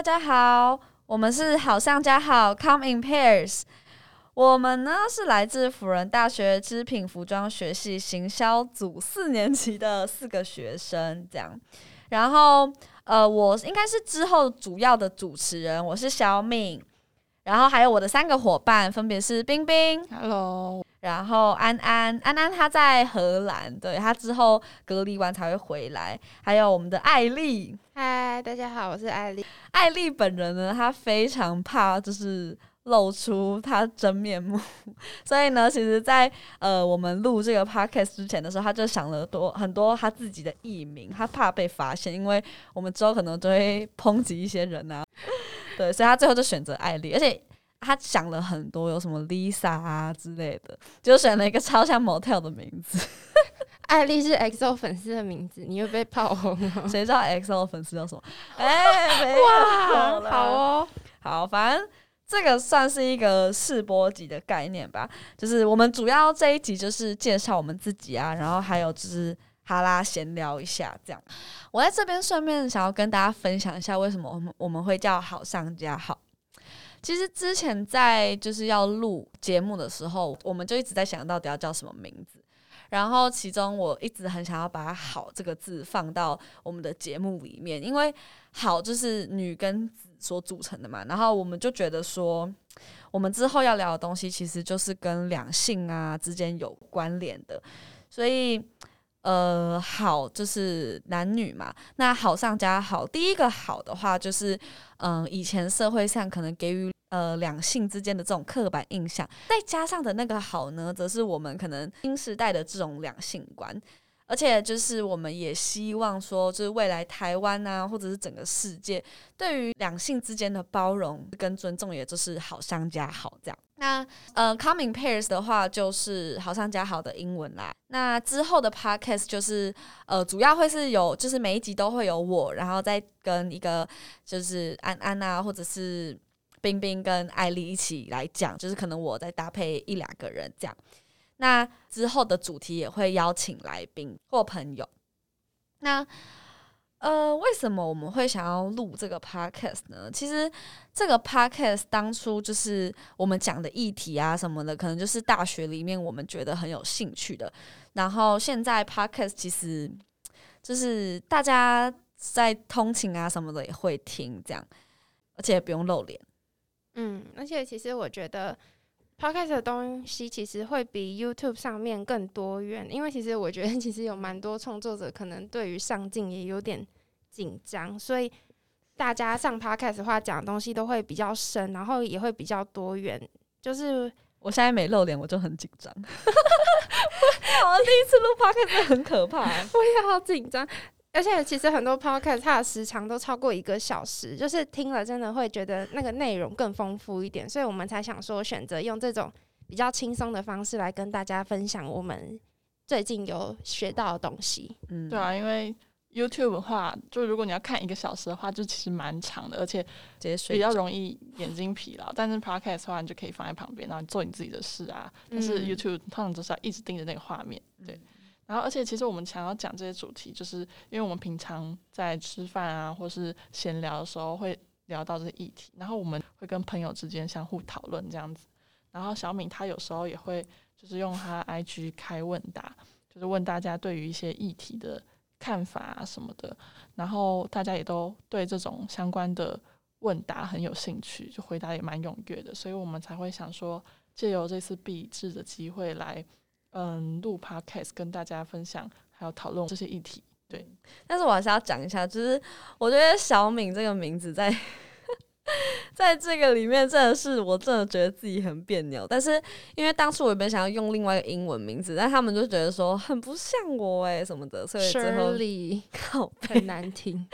大家好，我们是好上加好，Come in pairs。我们呢是来自辅仁大学织品服装学系行销组四年级的四个学生，这样。然后，呃，我应该是之后主要的主持人，我是小敏。然后还有我的三个伙伴，分别是冰冰，Hello。然后安安安安他在荷兰，对他之后隔离完才会回来。还有我们的艾丽，嗨，大家好，我是艾丽。艾丽本人呢，她非常怕就是露出她真面目，所以呢，其实，在呃我们录这个 podcast 之前的时候，她就想了多很多她自己的艺名，她怕被发现，因为我们之后可能都会抨击一些人啊，对，所以她最后就选择艾丽，而且。他想了很多，有什么 Lisa 啊之类的，就选了一个超像 Motel 的名字。艾丽是 XO 粉丝的名字，你又被炮轰了。谁知道 XO 粉丝叫什么？哎，哇，好哦，好，反正这个算是一个试播集的概念吧。就是我们主要这一集就是介绍我们自己啊，然后还有就是哈拉闲聊一下这样。我在这边顺便想要跟大家分享一下，为什么我们我们会叫好上加好。其实之前在就是要录节目的时候，我们就一直在想到底要叫什么名字。然后其中我一直很想要把“好”这个字放到我们的节目里面，因为“好”就是女跟子所组成的嘛。然后我们就觉得说，我们之后要聊的东西其实就是跟两性啊之间有关联的，所以。呃，好，就是男女嘛。那好上加好，第一个好的话，就是嗯，以前社会上可能给予呃两性之间的这种刻板印象，再加上的那个好呢，则是我们可能新时代的这种两性观。而且就是我们也希望说，就是未来台湾啊，或者是整个世界，对于两性之间的包容跟尊重，也就是好上加好这样。那呃，coming pairs 的话，就是好上加好的英文啦。那之后的 podcast 就是呃，主要会是有，就是每一集都会有我，然后再跟一个就是安安啊，或者是冰冰跟艾丽一起来讲，就是可能我再搭配一两个人这样。那之后的主题也会邀请来宾或朋友。那呃，为什么我们会想要录这个 podcast 呢？其实这个 podcast 当初就是我们讲的议题啊什么的，可能就是大学里面我们觉得很有兴趣的。然后现在 podcast 其实就是大家在通勤啊什么的也会听，这样而且也不用露脸。嗯，而且其实我觉得。Podcast 的东西其实会比 YouTube 上面更多元，因为其实我觉得 其实有蛮多创作者可能对于上镜也有点紧张，所以大家上 Podcast 的话讲的东西都会比较深，然后也会比较多元。就是我现在没露脸，我就很紧张。我第一次录 Podcast 很可怕，我也好紧张。而且其实很多 podcast 它的时长都超过一个小时，就是听了真的会觉得那个内容更丰富一点，所以我们才想说选择用这种比较轻松的方式来跟大家分享我们最近有学到的东西。嗯，对啊，因为 YouTube 的话，就如果你要看一个小时的话，就其实蛮长的，而且比较容易眼睛疲劳。但是 podcast 的话，你就可以放在旁边，然后做你自己的事啊。但是 YouTube 通常就是要一直盯着那个画面，对。然后，而且其实我们想要讲这些主题，就是因为我们平常在吃饭啊，或是闲聊的时候会聊到这些议题，然后我们会跟朋友之间相互讨论这样子。然后小敏她有时候也会就是用她 IG 开问答，就是问大家对于一些议题的看法啊什么的。然后大家也都对这种相关的问答很有兴趣，就回答也蛮踊跃的，所以我们才会想说借由这次笔制的机会来。嗯，录 podcast 跟大家分享，还有讨论这些议题。对，但是我还是要讲一下，就是我觉得小敏这个名字在 在这个里面真的是，我真的觉得自己很别扭。但是因为当初我原本想要用另外一个英文名字，但他们就觉得说很不像我哎什么的，所以最后 靠很难听，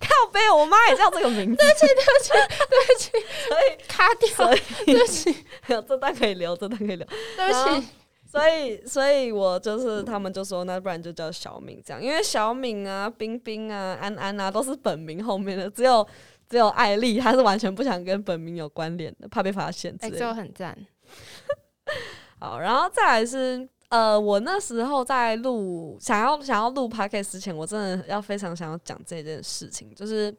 靠背，我妈也叫这个名字。对不起，对不起，对不起，所以卡掉，对不起，有这段可以留，这段可以留，对不起。所以，所以我就是他们就说，那不然就叫小敏这样，因为小敏啊、冰冰啊、安安啊都是本名后面的，只有只有艾丽，她是完全不想跟本名有关联的，怕被发现。哎，就很赞。好，然后再来是，呃，我那时候在录想要想要录 podcast 之前，我真的要非常想要讲这件事情，就是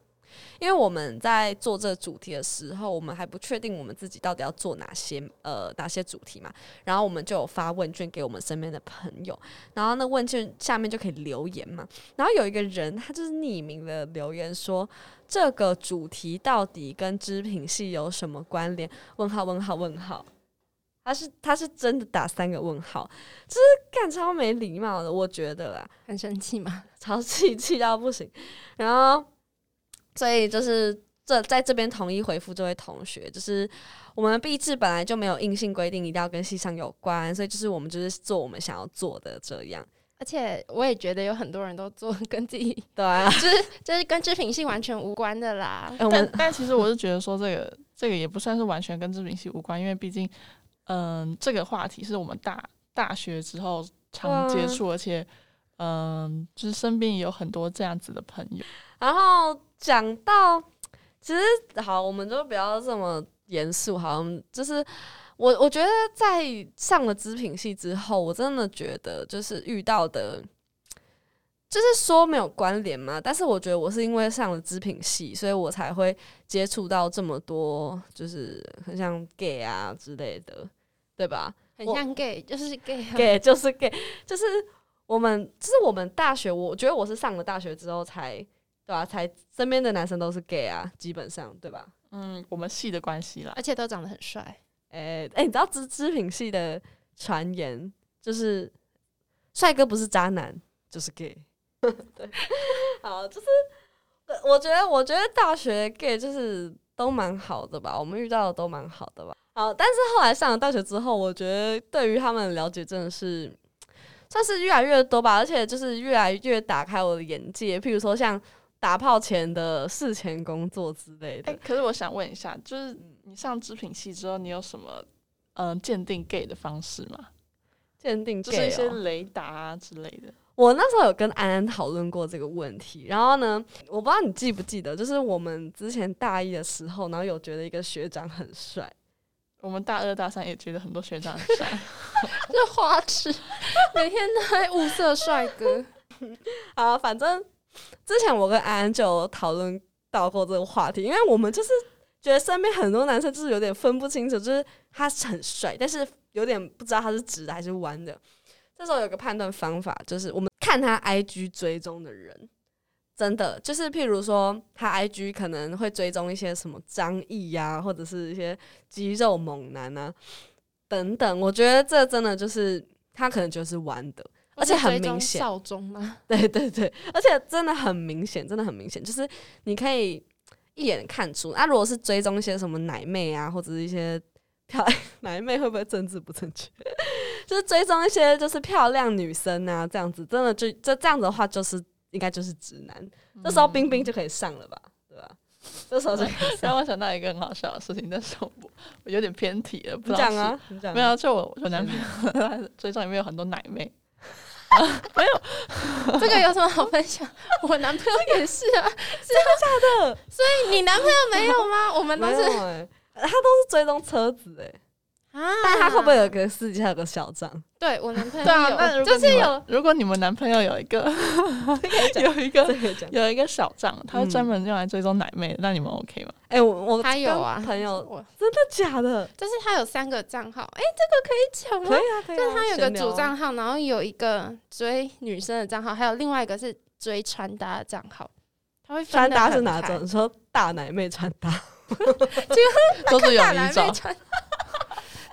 因为我们在做这个主题的时候，我们还不确定我们自己到底要做哪些呃哪些主题嘛，然后我们就有发问卷给我们身边的朋友，然后那问卷下面就可以留言嘛，然后有一个人他就是匿名的留言说这个主题到底跟织品系有什么关联？问号问号问号，他是他是真的打三个问号，就是干超没礼貌的，我觉得啦，很生气嘛？超气气到不行，然后。所以就是这在这边统一回复这位同学，就是我们毕制本来就没有硬性规定一定要跟系上有关，所以就是我们就是做我们想要做的这样。而且我也觉得有很多人都做跟自己对啊，就 是就是跟织品系完全无关的啦。但但其实我是觉得说这个这个也不算是完全跟织品系无关，因为毕竟嗯这个话题是我们大大学之后常接触，而且嗯就是身边也有很多这样子的朋友，然后。讲到，其实好，我们就不要这么严肃。好像就是我，我觉得在上了织品系之后，我真的觉得就是遇到的，就是说没有关联嘛。但是我觉得我是因为上了织品系，所以我才会接触到这么多，就是很像 gay 啊之类的，对吧？很像 gay，就是 gay，gay 就是 gay，就是我们，就是我们大学，我觉得我是上了大学之后才。对啊，才身边的男生都是 gay 啊，基本上对吧？嗯，我们系的关系啦，而且都长得很帅。诶诶，你知道织织品系的传言就是帅哥不是渣男就是 gay。对，好，就是我觉得我觉得大学 gay 就是都蛮好的吧，我们遇到的都蛮好的吧。好，但是后来上了大学之后，我觉得对于他们的了解真的是算是越来越多吧，而且就是越来越打开我的眼界，譬如说像。打炮前的事前工作之类的。可是我想问一下，就是你上织品系之后，你有什么嗯鉴定 gay 的方式吗？鉴定就是一些雷达啊之类的。我那时候有跟安安讨论过这个问题，然后呢，我不知道你记不记得，就是我们之前大一的时候，然后有觉得一个学长很帅，我们大二大三也觉得很多学长很帅，就花痴，每天都在物色帅哥 啊，反正。之前我跟安安就讨论到过这个话题，因为我们就是觉得身边很多男生就是有点分不清楚，就是他是很帅，但是有点不知道他是直的还是弯的。这时候有个判断方法，就是我们看他 IG 追踪的人，真的就是譬如说他 IG 可能会追踪一些什么张毅呀，或者是一些肌肉猛男啊等等。我觉得这真的就是他可能就是弯的。而且很明显，少中吗？对对对，而且真的很明显，真的很明显，就是你可以一眼看出。那如果是追踪一些什么奶妹啊，或者是一些漂亮 奶妹，会不会政治不正确？就是追踪一些就是漂亮女生啊，这样子真的就这这样子的话，就是应该就是直男。这时候冰冰就可以上了吧，对吧？这时候就让我想到一个很好笑的事情，但是我我有点偏题了，不讲啊，没有，就我我男朋友追踪里面有很多奶妹。没有，这个有什么好分享？我男朋友也是啊，真的假的？所以你男朋友没有吗？我们都是，他都是追踪车子哎。啊！但他会不会有个私底下有个小账？对我男朋友对啊，那就是有。如果你们男朋友有一个 有一个有一个小账，他会专门用来追踪奶妹，那你们 OK 吗？哎，我我他有啊，朋友真的假的？就是他有三个账号，哎，这个可以讲吗？可以啊，可以。就是他有个主账号，然后有一个追女生的账号，还有另外一个是追穿搭的账号。他会穿搭是哪种？说大奶妹穿搭，都是有一种。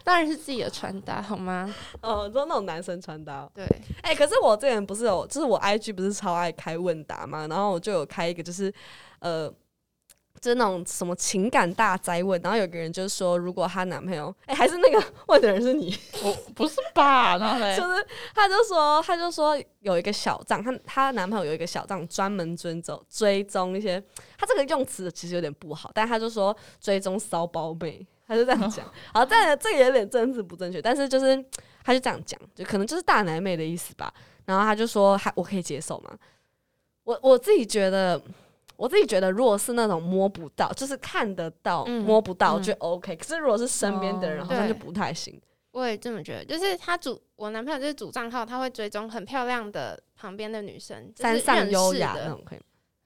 当然是自己的穿搭，好吗？哦，说那种男生穿搭。对，哎，可是我这人不是有，就是我 IG 不是超爱开问答嘛，然后我就有开一个，就是呃，就是那种什么情感大灾问，然后有个人就说，如果她男朋友，哎，还是那个 问的人是你，我不是吧？然后嘞，就是他就说，他就说有一个小账，她她男朋友有一个小账，专门追踪追踪一些，他这个用词其实有点不好，但他就说追踪骚包妹。他就这样讲，好，但这个有点政治不正确，但是就是他就这样讲，就可能就是大奶妹的意思吧。然后他就说，还我可以接受吗？我我自己觉得，我自己觉得，如果是那种摸不到，就是看得到摸不到就 OK。可是如果是身边的人，好像就不太行。我也这么觉得，就是他主我男朋友就是主账号，他会追踪很漂亮的旁边的女生，山上优雅那种可以。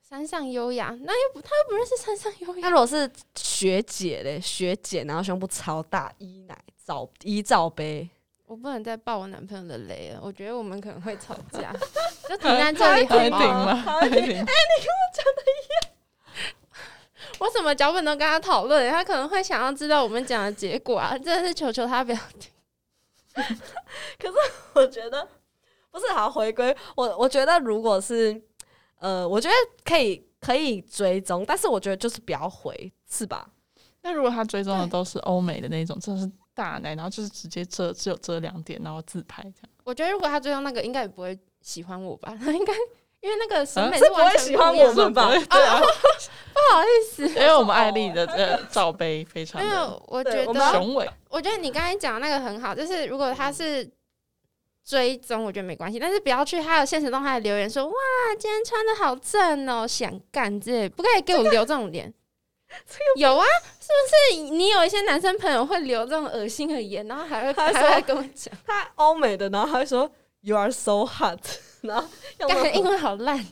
山上优雅，那又不他又不认识山上优雅。那如果是学姐嘞，学姐，然后胸部超大，一奶罩一罩杯，我不能再爆我男朋友的雷了，我觉得我们可能会吵架，就停在这里好吗？哎，你跟我讲的一样，我什么脚本都跟他讨论，他可能会想要知道我们讲的结果啊，真的是求求他不要听。可是我觉得不是好回归我，我觉得如果是。呃，我觉得可以可以追踪，但是我觉得就是不要回，是吧？那如果他追踪的都是欧美的那种，真的是大奶，然后就是直接遮只有遮两点，然后自拍这样。我觉得如果他追踪那个，应该也不会喜欢我吧？他 应该因为那个审美是不会喜欢我们吧？对啊，不好意思，因为我们艾丽的呃罩杯非常的，我觉得雄伟。我觉得你刚才讲那个很好，就是如果他是。追踪我觉得没关系，但是不要去他有现实动态留言说哇，今天穿的好正哦，想干这类，不可以给我留这种脸。有啊，是不是你有一些男生朋友会留这种恶心的言，然后还会还会跟我讲他欧美的，然后他会说 You are so hot，然后英文好烂。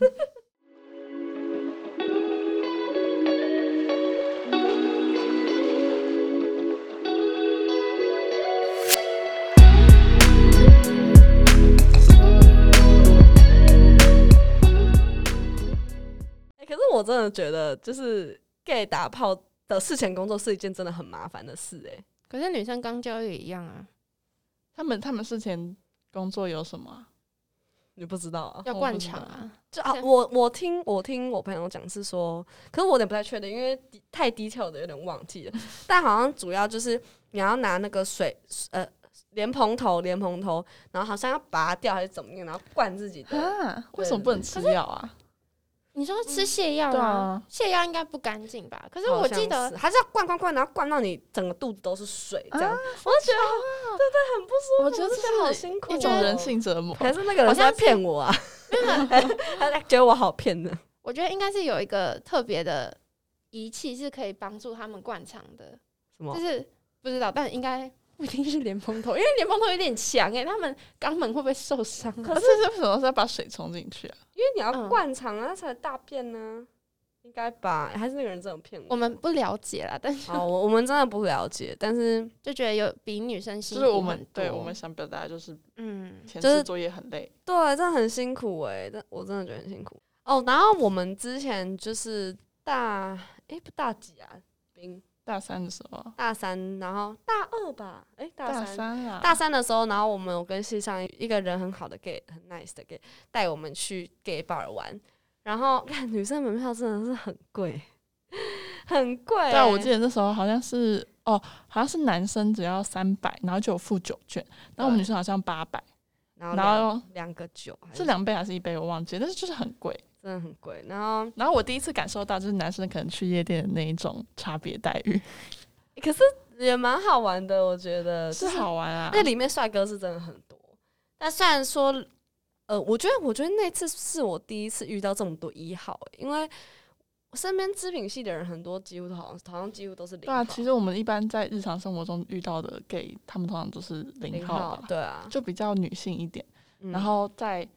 真的觉得，就是 gay 打炮的事前工作是一件真的很麻烦的事，哎。可是女生刚交也一样啊。他们他们事前工作有什么？你不知道啊？要灌肠啊？就啊，我我听我听我朋友讲是说，可是我有点不太确定，因为太低调的有点忘记了。但好像主要就是你要拿那个水呃莲蓬头莲蓬头，然后好像要拔掉还是怎么样，然后灌自己的。啊？为什么不能吃药啊？你说吃泻药吗？泻药应该不干净吧？可是我记得还是要灌灌灌，然后灌到你整个肚子都是水，这样。我觉得对对，很不舒服。我觉得这好辛苦，一种人性折磨。还是那个人在骗我啊？他觉得我好骗的。我觉得应该是有一个特别的仪器是可以帮助他们灌肠的。什么？就是不知道，但应该。不一定是莲蓬头，因为莲蓬头有点强哎，他们肛门会不会受伤？可是为什么是要把水冲进去啊？因为你要灌肠啊，才大便呢，应该吧？还是那个人这种骗我？我们不了解啦，但是哦，我我们真的不了解，但是 就觉得有比女生辛苦。就是我们对我们想表达就是，嗯，前置作业很累，对，真的很辛苦哎，但我真的觉得很辛苦哦。然后我们之前就是大哎不大几啊，冰。大三的时候，大三，然后大二吧，哎，大三。啊，大三的时候，然后我们有跟系上一个人很好的 gay，很 nice 的 gay，带我们去 gay bar 玩，然后 看女生门票真的是很贵，很贵。对，我记得那时候好像是哦，好像是男生只要三百，然后就有付酒券，然后我们女生好像八百，然后两个酒是两杯还是一杯，我忘记，但是就是很贵。真的很贵，然后，然后我第一次感受到就是男生可能去夜店的那一种差别待遇，可是也蛮好玩的，我觉得是好玩啊。那里面帅哥是真的很多，但虽然说，呃，我觉得我觉得那次是我第一次遇到这么多一号，因为身边织品系的人很多，几乎都好像好像几乎都是零。对啊，其实我们一般在日常生活中遇到的 gay，他们通常都是零号，对啊，就比较女性一点。然后在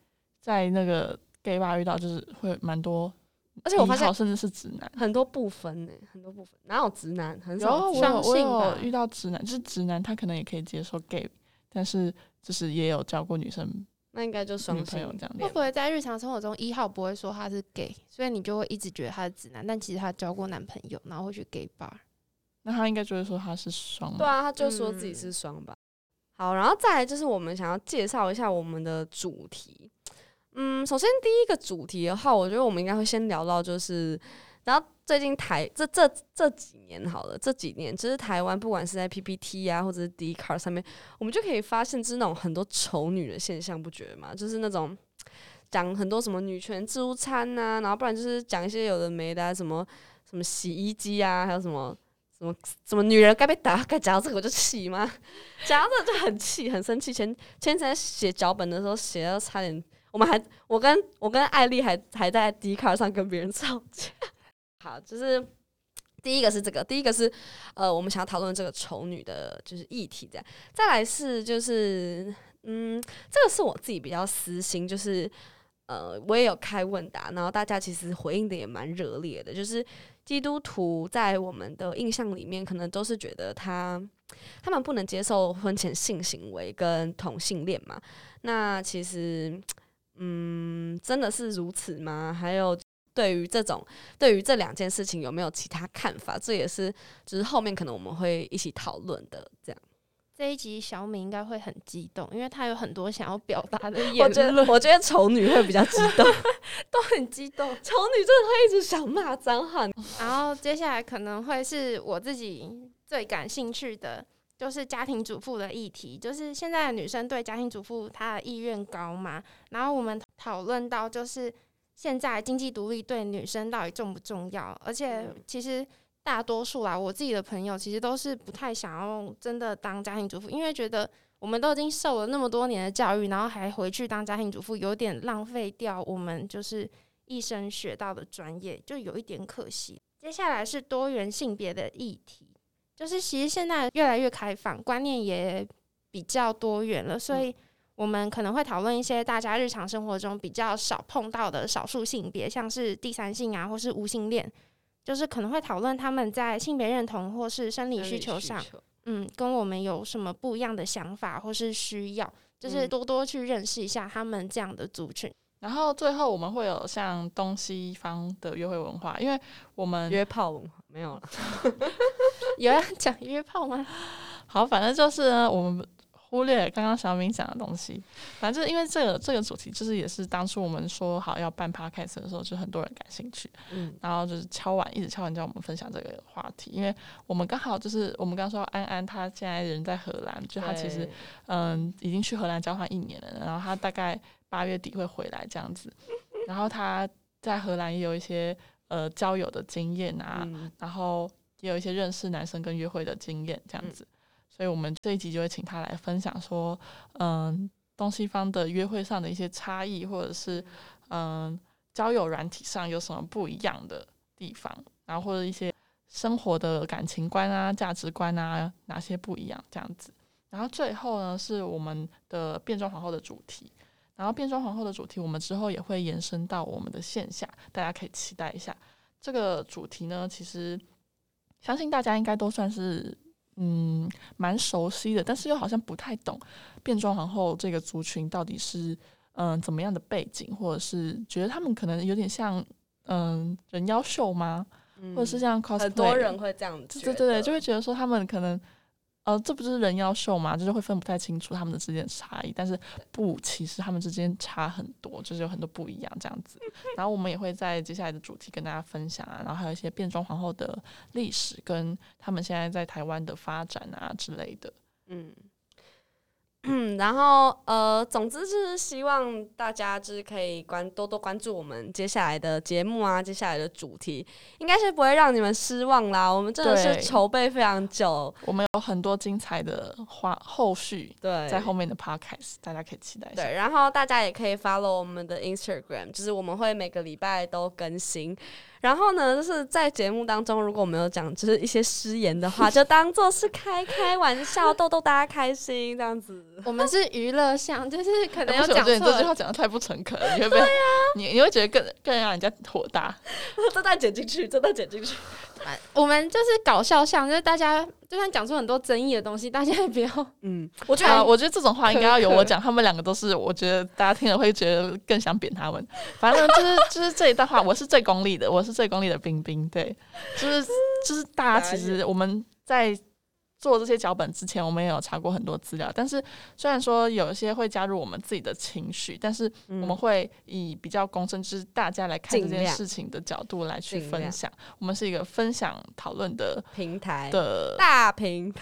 在那个。Gay 吧遇到就是会蛮多，而且我发现甚至是直男，很多部分呢，很多部分哪有直男？很少相信吧？遇到直男就是直男，他可能也可以接受 gay，但是就是也有交过女生，那应该就双朋友这样。会不会在日常生活中一号不会说他是 gay，所以你就会一直觉得他是直男，但其实他交过男朋友，然后会去 gay bar，那他应该就会说他是双。对啊，他就说自己是双吧。好，然后再来就是我们想要介绍一下我们的主题。嗯，首先第一个主题的话，我觉得我们应该会先聊到，就是，然后最近台这这这几年好了，这几年其实台湾不管是在 PPT 啊，或者是 d c a r 上面，我们就可以发现，就是那种很多丑女的现象，不觉得吗？就是那种讲很多什么女权自助餐呐，然后不然就是讲一些有的没的，什么什么洗衣机啊，还有什么什么什么女人该被打，该讲到这个我就气吗？讲到这就很气，很生气。前前几天写脚本的时候，写到差点。我们还，我跟我跟艾丽还还在 D 卡上跟别人吵架。好，就是第一个是这个，第一个是呃，我们想要讨论这个丑女的，就是议题这样。再来是就是，嗯，这个是我自己比较私心，就是呃，我也有开问答，然后大家其实回应的也蛮热烈的。就是基督徒在我们的印象里面，可能都是觉得他他们不能接受婚前性行为跟同性恋嘛。那其实，嗯，真的是如此吗？还有对于这种对于这两件事情有没有其他看法？这也是就是后面可能我们会一起讨论的，这样。这一集小米应该会很激动，因为他有很多想要表达的言论。我觉得丑女会比较激动，都很激动。丑女真的会一直想骂脏话。然后接下来可能会是我自己最感兴趣的，就是家庭主妇的议题。就是现在的女生对家庭主妇她的意愿高吗？然后我们讨论到，就是现在经济独立对女生到底重不重要？而且其实。大多数啦，我自己的朋友其实都是不太想要真的当家庭主妇，因为觉得我们都已经受了那么多年的教育，然后还回去当家庭主妇，有点浪费掉我们就是一生学到的专业，就有一点可惜。接下来是多元性别的议题，就是其实现在越来越开放，观念也比较多元了，所以我们可能会讨论一些大家日常生活中比较少碰到的少数性别，像是第三性啊，或是无性恋。就是可能会讨论他们在性别认同或是生理需求上，嗯，跟我们有什么不一样的想法或是需要，就是多多去认识一下他们这样的族群。然后最后我们会有像东西方的约会文化，因为我们约炮文化没有了，有要讲约炮吗？好，反正就是呢，我们。忽略刚刚小敏讲的东西，反正因为这个这个主题，就是也是当初我们说好要办 podcast 的时候，就很多人感兴趣，嗯，然后就是敲完一直敲完叫我们分享这个话题，因为我们刚好就是我们刚说安安他现在人在荷兰，就他其实嗯已经去荷兰交换一年了，然后他大概八月底会回来这样子，然后他在荷兰也有一些呃交友的经验啊，然后也有一些认识男生跟约会的经验这样子。所以我们这一集就会请他来分享说，嗯，东西方的约会上的一些差异，或者是嗯，交友软体上有什么不一样的地方，然后或者一些生活的感情观啊、价值观啊，哪些不一样这样子。然后最后呢，是我们的变装皇后的主题。然后变装皇后的主题，我们之后也会延伸到我们的线下，大家可以期待一下。这个主题呢，其实相信大家应该都算是。嗯，蛮熟悉的，但是又好像不太懂变装皇后这个族群到底是嗯怎么样的背景，或者是觉得他们可能有点像嗯人妖秀吗？或者是像 cosplay，很多人会这样子，对对对，就会觉得说他们可能。呃，这不是人妖秀吗？就是会分不太清楚他们的之间的差异，但是不，其实他们之间差很多，就是有很多不一样这样子。然后我们也会在接下来的主题跟大家分享啊，然后还有一些变装皇后的历史跟他们现在在台湾的发展啊之类的，嗯。嗯，然后呃，总之就是希望大家就是可以关多多关注我们接下来的节目啊，接下来的主题，应该是不会让你们失望啦。我们真的是筹备非常久，我们有很多精彩的话后续对在后面的 podcast，大家可以期待。对，然后大家也可以 follow 我们的 Instagram，就是我们会每个礼拜都更新。然后呢，就是在节目当中，如果我们有讲就是一些失言的话，就当做是开开玩笑，逗逗大家开心这样子。我们是娱乐向，就是可能要讲错。这句话讲的太不诚恳了，你会不会？你你会觉得更更让人家火大。这段剪进去，这段剪进去。我们就是搞笑向，就是大家就算讲出很多争议的东西，大家也不要。嗯，我觉得我觉得这种话应该要由我讲。他们两个都是，我觉得大家听了会觉得更想扁他们。反正就是就是这一段话，我是最功利的，我是最功利的冰冰。对，就是就是大家其实我们在。做这些脚本之前，我们也有查过很多资料。但是虽然说有一些会加入我们自己的情绪，但是我们会以比较公正，就是大家来看这件事情的角度来去分享。我们是一个分享讨论的平台的大平。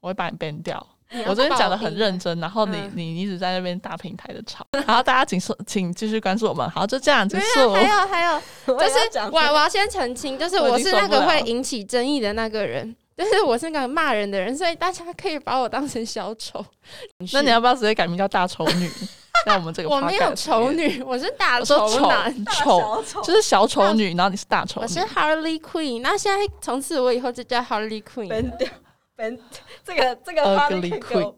我会把你编掉。我昨天讲的很认真，然后你你一直在那边大平台的吵。然后大家请说，请继续关注我们。好，就这样结束。还有还有，就是我我要先澄清，就是我是那个会引起争议的那个人。但是我是个骂人的人，所以大家可以把我当成小丑。那你要不要直接改名叫大丑女？在我们这个 我没有丑女，我是大丑男，丑就是小丑女，然后你是大丑。我是 Harley Queen 那现在从此我以后就叫 Harley Queen。本掉，本这个这个 Harley Queen。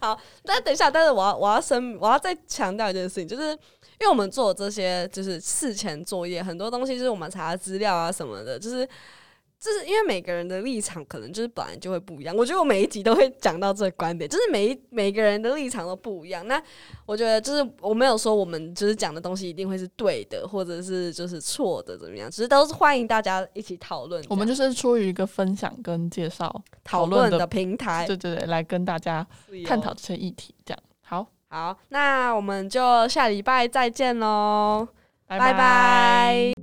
好，但等一下，但是我要我要声，我要再强调一件事情，就是因为我们做这些就是事前作业，很多东西就是我们查资料啊什么的，就是。就是因为每个人的立场可能就是本来就会不一样，我觉得我每一集都会讲到这个观点，就是每一每个人的立场都不一样。那我觉得就是我没有说我们就是讲的东西一定会是对的，或者是就是错的怎么样，只是都是欢迎大家一起讨论。我们就是出于一个分享跟介绍讨论的平台，对对对，来跟大家探讨这些议题。这样好，好，那我们就下礼拜再见喽，拜拜。